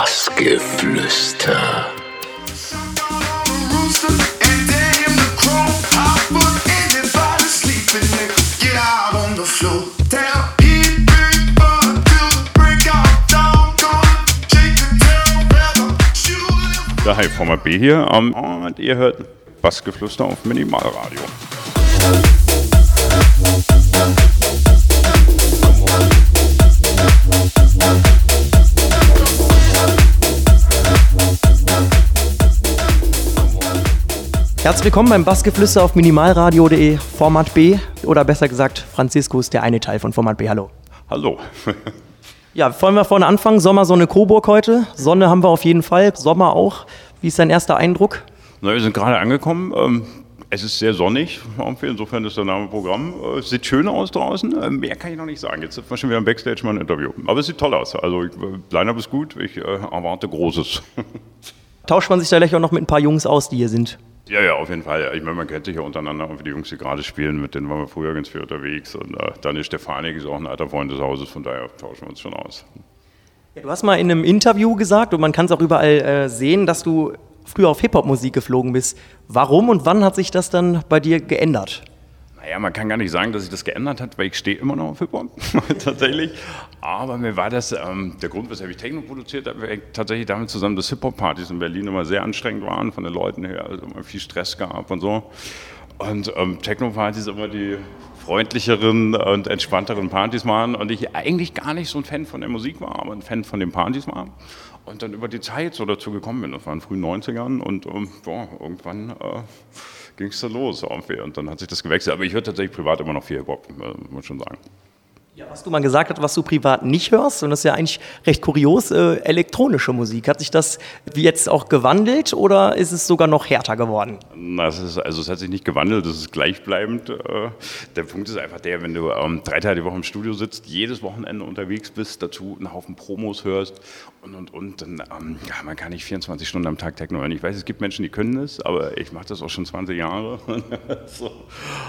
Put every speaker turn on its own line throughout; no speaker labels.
Bassgeflüster.
Ja, hi, Format B hier. Um, und ihr hört Bassgeflüster auf Minimalradio.
Herzlich willkommen beim Bassgeflüster auf minimalradio.de Format B oder besser gesagt Franziskus, der eine Teil von Format B. Hallo.
Hallo.
Ja, wollen wir vorne anfangen? Sommer, Sonne, Coburg heute. Sonne haben wir auf jeden Fall, Sommer auch. Wie ist dein erster Eindruck?
Na, wir sind gerade angekommen. Ähm, es ist sehr sonnig, insofern ist der Name Programm. Äh, Es sieht schön aus draußen. Ähm, Mehr kann ich noch nicht sagen. Jetzt sind wir schon wieder im Backstage mal ein Interview. Aber es sieht toll aus. Also, äh, Line-Up ist gut. Ich äh, erwarte Großes.
Tauscht man sich da gleich auch noch mit ein paar Jungs aus, die hier sind?
Ja, ja, auf jeden Fall. Ich meine, man kennt sich ja untereinander, auch die Jungs, die gerade spielen, mit denen waren wir früher ganz viel unterwegs. Und äh, Daniel Stefanik ist auch ein alter Freund des Hauses, von daher tauschen wir uns schon aus.
Ja, du hast mal in einem Interview gesagt, und man kann es auch überall äh, sehen, dass du früher auf Hip-Hop-Musik geflogen bist. Warum und wann hat sich das dann bei dir geändert?
Naja, man kann gar nicht sagen, dass sich das geändert hat, weil ich stehe immer noch auf Hip-Hop, tatsächlich. Aber mir war das, ähm, der Grund, weshalb ich Techno produziert habe, tatsächlich damit zusammen, dass Hip-Hop-Partys in Berlin immer sehr anstrengend waren, von den Leuten her, also immer viel Stress gab und so. Und ähm, Techno-Partys immer die freundlicheren und entspannteren Partys waren und ich eigentlich gar nicht so ein Fan von der Musik war, aber ein Fan von den Partys war. Und dann über die Zeit so dazu gekommen bin, das war in den frühen 90ern und ähm, boah, irgendwann äh, ging es da los irgendwie und dann hat sich das gewechselt. Aber ich höre tatsächlich privat immer noch viel Hip-Hop, äh, muss schon sagen.
Ja, was du mal gesagt hast, was du privat nicht hörst, und das ist ja eigentlich recht kurios, äh, elektronische Musik. Hat sich das wie jetzt auch gewandelt oder ist es sogar noch härter geworden?
Na, es ist, also es hat sich nicht gewandelt, es ist gleichbleibend. Äh, Der Punkt ist einfach der, wenn du ähm, drei Tage die Woche im Studio sitzt, jedes Wochenende unterwegs bist, dazu einen Haufen Promos hörst und und und, dann ähm, ja, man kann nicht 24 Stunden am Tag Techno hören. Ich weiß, es gibt Menschen, die können das, aber ich mache das auch schon 20 Jahre. so.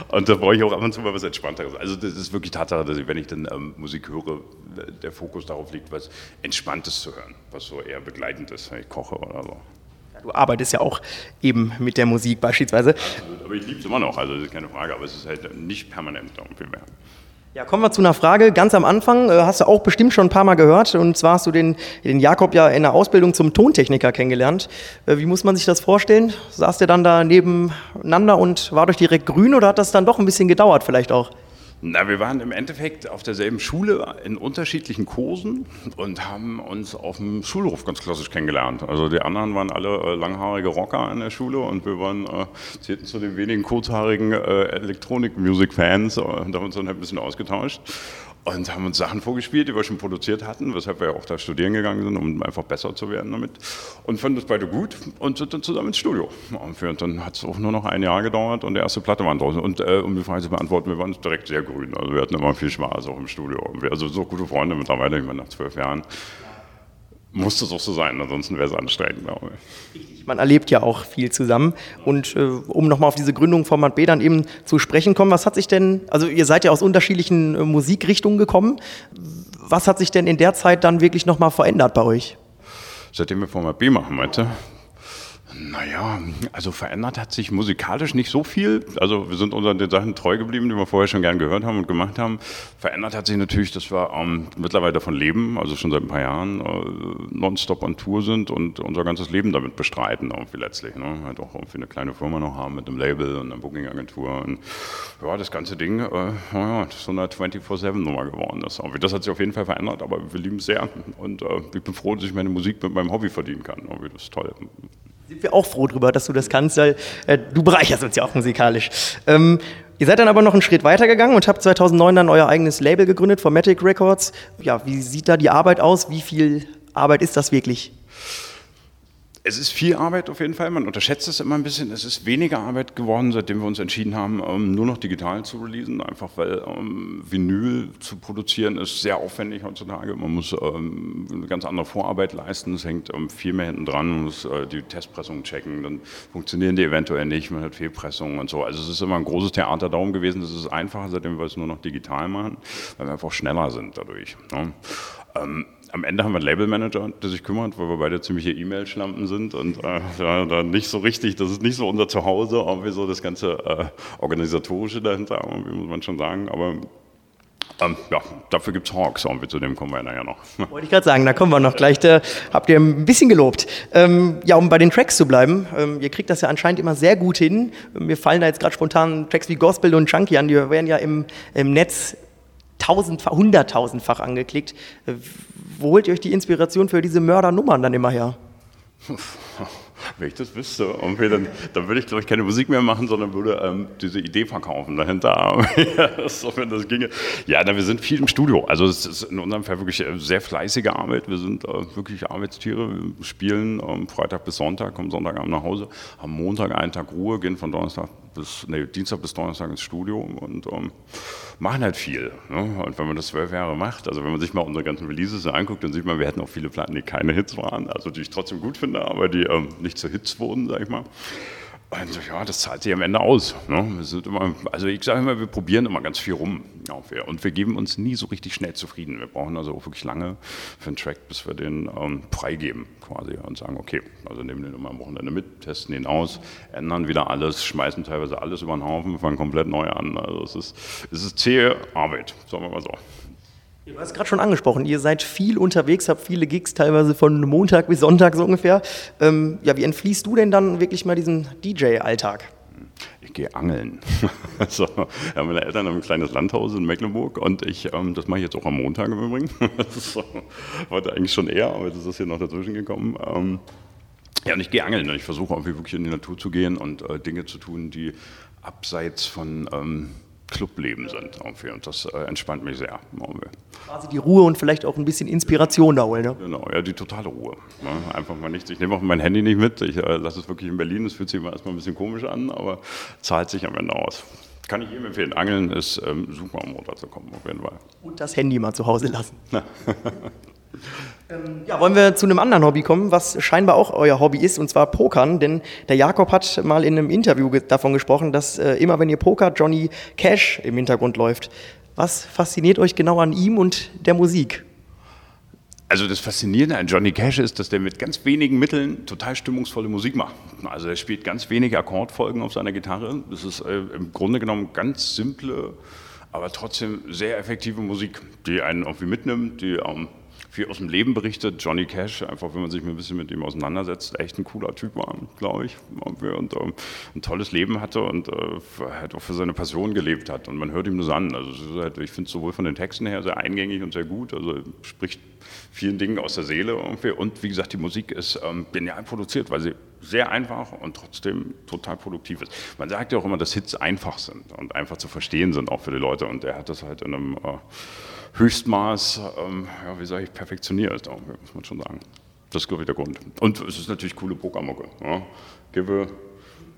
Und da brauche ich auch ab und zu mal was Entspannteres. Also das ist wirklich Tatsache, dass ich, wenn ich dann ähm, Musik höre, der Fokus darauf liegt, was Entspanntes zu hören, was so eher begleitend ist, wenn ich koche oder so.
Du arbeitest ja auch eben mit der Musik beispielsweise.
Aber ich liebe es immer noch, also das ist keine Frage, aber es ist halt nicht permanent irgendwie mehr.
Ja, kommen wir zu einer Frage. Ganz am Anfang äh, hast du auch bestimmt schon ein paar Mal gehört. Und zwar hast du den, den Jakob ja in der Ausbildung zum Tontechniker kennengelernt. Äh, wie muss man sich das vorstellen? Saß der dann da nebeneinander und war durch direkt grün oder hat das dann doch ein bisschen gedauert vielleicht auch?
Na, wir waren im Endeffekt auf derselben Schule in unterschiedlichen Kursen und haben uns auf dem Schulhof ganz klassisch kennengelernt. Also die anderen waren alle äh, langhaarige Rocker an der Schule und wir waren, äh, zählten zu den wenigen kurzhaarigen äh, Elektronik-Music-Fans äh, und haben uns dann halt ein bisschen ausgetauscht und haben uns Sachen vorgespielt, die wir schon produziert hatten, weshalb wir ja auch da studieren gegangen sind, um einfach besser zu werden damit. Und fanden das beide gut und sind dann zusammen ins Studio. Und dann hat es auch nur noch ein Jahr gedauert und die erste Platte war draußen. Und äh, um die Frage zu beantworten, wir waren direkt sehr grün. Also wir hatten immer viel Spaß auch im Studio. Also so gute Freunde mittlerweile, ich meine nach zwölf Jahren. Muss das auch so sein, ansonsten wäre es anstrengend, glaube ich.
Man erlebt ja auch viel zusammen. Und äh, um nochmal auf diese Gründung Format B dann eben zu sprechen kommen, was hat sich denn, also ihr seid ja aus unterschiedlichen äh, Musikrichtungen gekommen. Was hat sich denn in der Zeit dann wirklich nochmal verändert bei euch?
Seitdem wir Format B machen, meinte? Naja, also verändert hat sich musikalisch nicht so viel. Also wir sind unseren den Sachen treu geblieben, die wir vorher schon gern gehört haben und gemacht haben. Verändert hat sich natürlich, dass wir ähm, mittlerweile davon leben, also schon seit ein paar Jahren äh, nonstop on Tour sind und unser ganzes Leben damit bestreiten, irgendwie letztlich. Ne? Halt auch irgendwie eine kleine Firma noch haben mit einem Label und einer Booking-Agentur. Und ja, das ganze Ding, äh, naja, das ist so eine 24-7-Nummer geworden. Irgendwie Das hat sich auf jeden Fall verändert, aber wir lieben es sehr. Und äh, ich bin froh, dass ich meine Musik mit meinem Hobby verdienen kann. Irgendwie Das ist toll.
Sind wir auch froh drüber, dass du das kannst, weil äh, du bereicherst uns ja auch musikalisch. Ähm, ihr seid dann aber noch einen Schritt weiter gegangen und habt 2009 dann euer eigenes Label gegründet, Formatic Records. Ja, wie sieht da die Arbeit aus? Wie viel Arbeit ist das wirklich?
Es ist viel Arbeit auf jeden Fall, man unterschätzt es immer ein bisschen. Es ist weniger Arbeit geworden, seitdem wir uns entschieden haben, ähm, nur noch digital zu releasen, einfach weil ähm, Vinyl zu produzieren ist sehr aufwendig heutzutage. Man muss ähm, eine ganz andere Vorarbeit leisten, es hängt viel mehr hinten dran, man muss äh, die Testpressungen checken, dann funktionieren die eventuell nicht, man hat Fehlpressungen und so. Also es ist immer ein großes Theater darum gewesen, es ist einfacher, seitdem wir es nur noch digital machen, weil wir einfach schneller sind dadurch. Ne? Am Ende haben wir einen Labelmanager, der sich kümmert, weil wir beide ziemliche E-Mail-Schlampen sind und äh, ja, da nicht so richtig, das ist nicht so unser Zuhause, irgendwie so das ganze äh, Organisatorische dahinter, wie muss man schon sagen, aber ähm, ja, dafür gibt es Hawks, und zu dem kommen wir nachher noch.
Wollte ich gerade sagen, da kommen wir noch gleich. Da habt ihr ein bisschen gelobt. Ähm, ja, um bei den Tracks zu bleiben, ähm, ihr kriegt das ja anscheinend immer sehr gut hin. Mir fallen da jetzt gerade spontan Tracks wie Gospel und Chunky an, die werden ja im, im Netz tausendfach, hunderttausendfach angeklickt. Äh, wo holt ihr euch die Inspiration für diese Mördernummern dann immer her?
Wenn ich das wüsste, dann, dann würde ich, glaube ich, keine Musik mehr machen, sondern würde ähm, diese Idee verkaufen dahinter. so, wenn das ginge. Ja, na, wir sind viel im Studio. Also es ist in unserem Fall wirklich äh, sehr fleißige Arbeit. Wir sind äh, wirklich Arbeitstiere. Wir spielen ähm, Freitag bis Sonntag, kommen Sonntagabend nach Hause, haben Montag einen Tag Ruhe, gehen von Donnerstag bis, nee, Dienstag bis Donnerstag ins Studio und ähm, machen halt viel. Ne? Und wenn man das zwölf Jahre macht, also wenn man sich mal unsere ganzen Releases anguckt, dann sieht man, wir hatten auch viele Platten, die keine Hits waren, also die ich trotzdem gut finde, aber die ähm, nicht zu Hits wurden, sag ich mal. Und ja, das zahlt sich am Ende aus. Ne? Immer, also ich sage immer, wir probieren immer ganz viel rum. und wir geben uns nie so richtig schnell zufrieden. Wir brauchen also auch wirklich lange für einen Track, bis wir den ähm, freigeben quasi und sagen, okay, also nehmen den immer am Wochenende mit, testen ihn aus, ändern wieder alles, schmeißen teilweise alles über den Haufen, fangen komplett neu an. Also es ist, es ist zähe Arbeit, sagen wir mal so.
Du hast gerade schon angesprochen, ihr seid viel unterwegs, habt viele Gigs, teilweise von Montag bis Sonntag so ungefähr. Ähm, ja, wie entfließt du denn dann wirklich mal diesen DJ-Alltag?
Ich gehe angeln. so, ja, meine Eltern haben ein kleines Landhaus in Mecklenburg und ich, ähm, das mache ich jetzt auch am Montag im Übrigen. so, wollte eigentlich schon eher, aber jetzt ist das hier noch dazwischen gekommen. Ähm, ja, und ich gehe angeln ich versuche irgendwie wirklich in die Natur zu gehen und äh, Dinge zu tun, die abseits von ähm, Clubleben sind. Irgendwie. Und das äh, entspannt mich sehr.
Quasi die Ruhe und vielleicht auch ein bisschen Inspiration da holen. Ne?
Genau, ja, die totale Ruhe. Ne? Einfach mal nichts. Ich nehme auch mein Handy nicht mit. Ich äh, lasse es wirklich in Berlin. Das fühlt sich immer erstmal ein bisschen komisch an, aber zahlt sich am Ende aus. Kann ich jedem empfehlen. Angeln ist ähm, super, um runterzukommen, auf jeden Fall.
Und das Handy mal zu Hause lassen. Ähm, ja, wollen wir zu einem anderen Hobby kommen, was scheinbar auch euer Hobby ist, und zwar Pokern. Denn der Jakob hat mal in einem Interview davon gesprochen, dass äh, immer wenn ihr pokert, Johnny Cash im Hintergrund läuft. Was fasziniert euch genau an ihm und der Musik?
Also das Faszinierende an Johnny Cash ist, dass der mit ganz wenigen Mitteln total stimmungsvolle Musik macht. Also er spielt ganz wenige Akkordfolgen auf seiner Gitarre. Das ist äh, im Grunde genommen ganz simple, aber trotzdem sehr effektive Musik, die einen irgendwie mitnimmt, die ähm, viel aus dem Leben berichtet. Johnny Cash, einfach wenn man sich ein bisschen mit ihm auseinandersetzt, echt ein cooler Typ war, glaube ich. Und ähm, ein tolles Leben hatte und äh, halt auch für seine Passion gelebt hat. Und man hört ihm das an. Also halt, ich finde es sowohl von den Texten her sehr eingängig und sehr gut. Also spricht vielen Dingen aus der Seele irgendwie. Und wie gesagt, die Musik ist ähm, genial produziert, weil sie sehr einfach und trotzdem total produktiv ist. Man sagt ja auch immer, dass Hits einfach sind und einfach zu verstehen sind, auch für die Leute. Und er hat das halt in einem äh, Höchstmaß, ähm, ja, wie sage ich, perfektioniert, muss man schon sagen. Das ist, glaube ich, der Grund. Und es ist natürlich coole Pokermucke. Ja. Gibbe,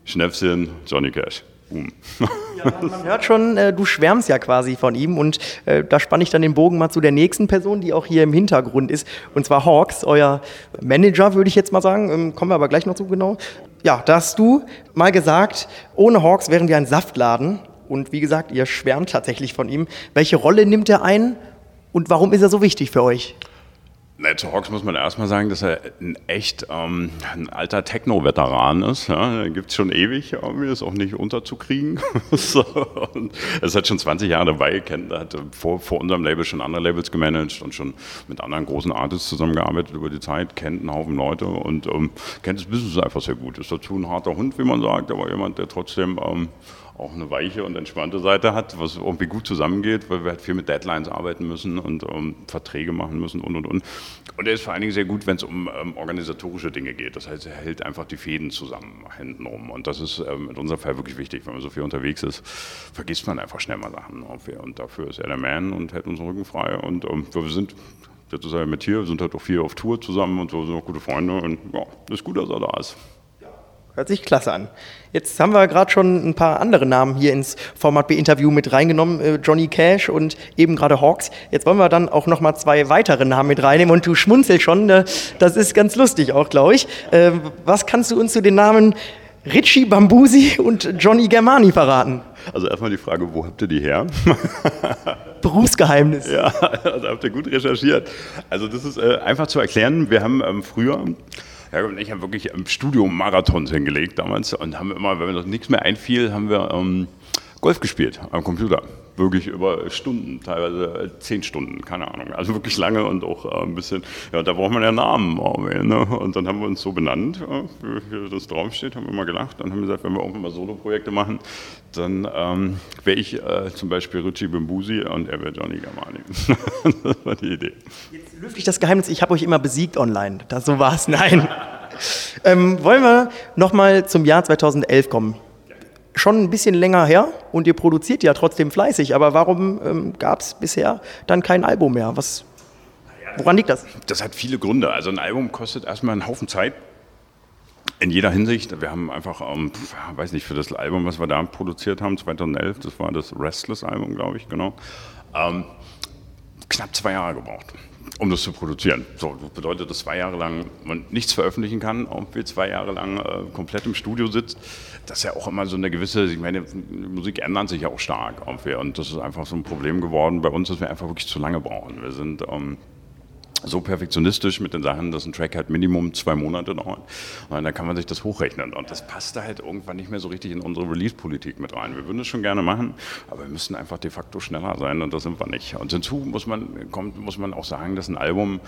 Schnäpschen, Johnny Cash.
Ja, man hört schon, äh, du schwärmst ja quasi von ihm und äh, da spanne ich dann den Bogen mal zu der nächsten Person, die auch hier im Hintergrund ist und zwar Hawks, euer Manager, würde ich jetzt mal sagen. Ähm, kommen wir aber gleich noch zu genau. Ja, da hast du mal gesagt, ohne Hawks wären wir ein Saftladen und wie gesagt, ihr schwärmt tatsächlich von ihm. Welche Rolle nimmt er ein und warum ist er so wichtig für euch?
Na, zu Hawks muss man erstmal sagen, dass er ein echt ähm, ein alter Techno-Veteran ist. Ja. Gibt es schon ewig, irgendwie, ist auch nicht unterzukriegen. so. Er ist halt schon 20 Jahre dabei, kennt, hat vor, vor unserem Label schon andere Labels gemanagt und schon mit anderen großen Artists zusammengearbeitet über die Zeit, kennt einen Haufen Leute und ähm, kennt das Business einfach sehr gut. Ist dazu ein harter Hund, wie man sagt, aber jemand, der trotzdem ähm, auch eine weiche und entspannte Seite hat, was irgendwie gut zusammengeht, weil wir halt viel mit Deadlines arbeiten müssen und um, Verträge machen müssen und und und. Und er ist vor allen Dingen sehr gut, wenn es um ähm, organisatorische Dinge geht. Das heißt, er hält einfach die Fäden zusammen hinten rum. Und das ist ähm, in unserem Fall wirklich wichtig. Wenn man so viel unterwegs ist, vergisst man einfach schnell mal Sachen. Und dafür ist er der Man und hält unseren Rücken frei. Und ähm, wir sind sozusagen mit hier, wir sind halt auch viel auf Tour zusammen und so sind auch gute Freunde. Und ja, ist gut, dass er da ist.
Hört sich klasse an. Jetzt haben wir gerade schon ein paar andere Namen hier ins Format B-Interview mit reingenommen, äh, Johnny Cash und eben gerade Hawks. Jetzt wollen wir dann auch noch mal zwei weitere Namen mit reinnehmen und du schmunzelst schon, äh, das ist ganz lustig auch, glaube ich. Äh, was kannst du uns zu den Namen Richie Bambusi und Johnny Germani verraten?
Also erstmal die Frage, wo habt ihr die her?
Berufsgeheimnis.
Ja, da habt ihr gut recherchiert. Also das ist äh, einfach zu erklären. Wir haben ähm, früher, ja, und ich habe wirklich im Studio Marathons hingelegt damals und haben immer, wenn mir noch nichts mehr einfiel, haben wir ähm, Golf gespielt am Computer wirklich über Stunden, teilweise zehn Stunden, keine Ahnung. Also wirklich lange und auch äh, ein bisschen, ja, da braucht man ja Namen. Ne? Und dann haben wir uns so benannt, wie das draufsteht, haben wir mal gelacht und haben gesagt, wenn wir irgendwann mal Solo-Projekte machen, dann ähm, wäre ich äh, zum Beispiel Richie Bimbusi und er wäre Johnny Gamani. das war die Idee.
Jetzt lüfte ich das Geheimnis, ich habe euch immer besiegt online. Das, so war es, nein. ähm, wollen wir nochmal zum Jahr 2011 kommen? Schon ein bisschen länger her und ihr produziert ja trotzdem fleißig, aber warum ähm, gab es bisher dann kein Album mehr? Was, woran liegt das?
Das hat viele Gründe. Also ein Album kostet erstmal einen Haufen Zeit. In jeder Hinsicht. Wir haben einfach, ähm, weiß nicht, für das Album, was wir da produziert haben, 2011, das war das Restless-Album, glaube ich, genau, ähm, knapp zwei Jahre gebraucht um das zu produzieren. So, das bedeutet, dass zwei Jahre lang man nichts veröffentlichen kann, und wir zwei Jahre lang äh, komplett im Studio sitzt. Das ist ja auch immer so eine gewisse, ich meine, Musik ändert sich ja auch stark. Und das ist einfach so ein Problem geworden bei uns, dass wir einfach wirklich zu lange brauchen. Wir sind ähm, so perfektionistisch mit den Sachen, dass ein Track halt Minimum zwei Monate dauert. Und dann kann man sich das hochrechnen. Und das passt da halt irgendwann nicht mehr so richtig in unsere Release-Politik mit rein. Wir würden es schon gerne machen, aber wir müssen einfach de facto schneller sein und das sind wir nicht. Und hinzu muss man, kommt, muss man auch sagen, dass ein Album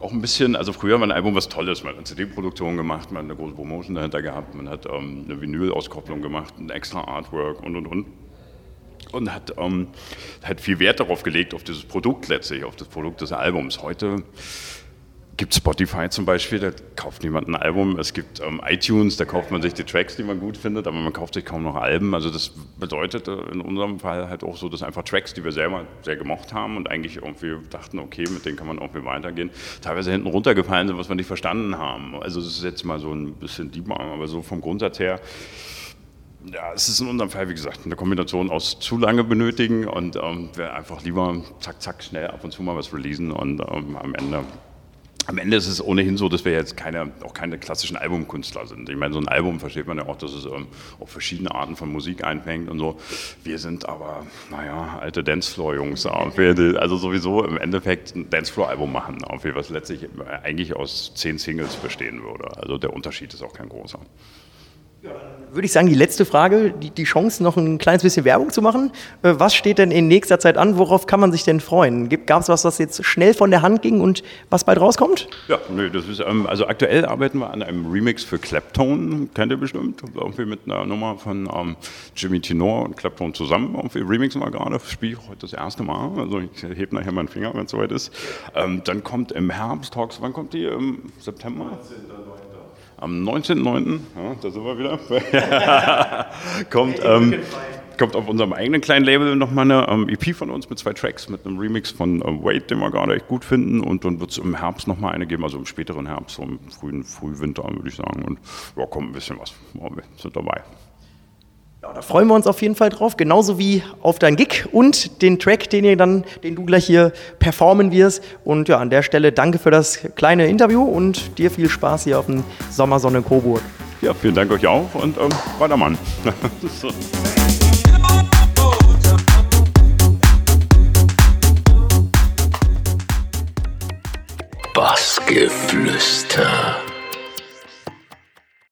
auch ein bisschen, also früher war ein Album was Tolles. Man hat CD-Produktion gemacht, man hat eine große Promotion dahinter gehabt, man hat ähm, eine Vinyl-Auskopplung gemacht, ein extra Artwork und und und und hat, ähm, hat viel Wert darauf gelegt, auf dieses Produkt letztlich, auf das Produkt des Albums. Heute gibt Spotify zum Beispiel, da kauft niemand ein Album. Es gibt ähm, iTunes, da kauft man sich die Tracks, die man gut findet, aber man kauft sich kaum noch Alben. Also das bedeutet in unserem Fall halt auch so, dass einfach Tracks, die wir selber sehr gemocht haben und eigentlich irgendwie dachten, okay, mit denen kann man irgendwie weitergehen, teilweise hinten runtergefallen sind, was wir nicht verstanden haben. Also das ist jetzt mal so ein bisschen Deep, aber so vom Grundsatz her ja, es ist in unserem Fall, wie gesagt, eine Kombination aus zu lange benötigen und ähm, wir einfach lieber zack, zack, schnell ab und zu mal was releasen und ähm, am Ende am Ende ist es ohnehin so, dass wir jetzt keine, auch keine klassischen Albumkünstler sind. Ich meine, so ein Album versteht man ja auch, dass es ähm, auf verschiedene Arten von Musik einfängt und so. Wir sind aber, naja, alte Dancefloor-Jungs. Also sowieso im Endeffekt ein Dancefloor-Album machen, was letztlich eigentlich aus zehn Singles bestehen würde. Also der Unterschied ist auch kein großer
würde ich sagen, die letzte Frage, die, die Chance, noch ein kleines bisschen Werbung zu machen. Äh, was steht denn in nächster Zeit an? Worauf kann man sich denn freuen? Gab es was, was jetzt schnell von der Hand ging und was bald rauskommt?
Ja, nö, das ist, ähm, also aktuell arbeiten wir an einem Remix für Claptone, kennt ihr bestimmt, irgendwie mit einer Nummer von ähm, Jimmy Tenor und Claptone zusammen. Irgendwie remixen wir gerade, spiele ich heute das erste Mal, also ich hebe nachher meinen Finger, wenn es soweit ist. Ähm, dann kommt im Herbst, Talks, wann kommt die? Im September? 19. Am 19.09., ja, da sind wir wieder, kommt, ähm, kommt auf unserem eigenen kleinen Label nochmal eine ähm, EP von uns mit zwei Tracks, mit einem Remix von ähm, Wade, den wir gerade echt gut finden. Und dann wird es im Herbst nochmal eine geben, also im späteren Herbst, so im frühen Frühwinter, würde ich sagen. Und ja, kommt ein bisschen was. Wir sind dabei.
Ja, da freuen wir uns auf jeden Fall drauf, genauso wie auf dein Gig und den Track, den ihr dann, den du gleich hier performen wirst. Und ja, an der Stelle danke für das kleine Interview und dir viel Spaß hier auf dem Sommersonne Coburg.
Ja, vielen Dank euch auch und ähm, weiter Mann.
Bassgeflüster.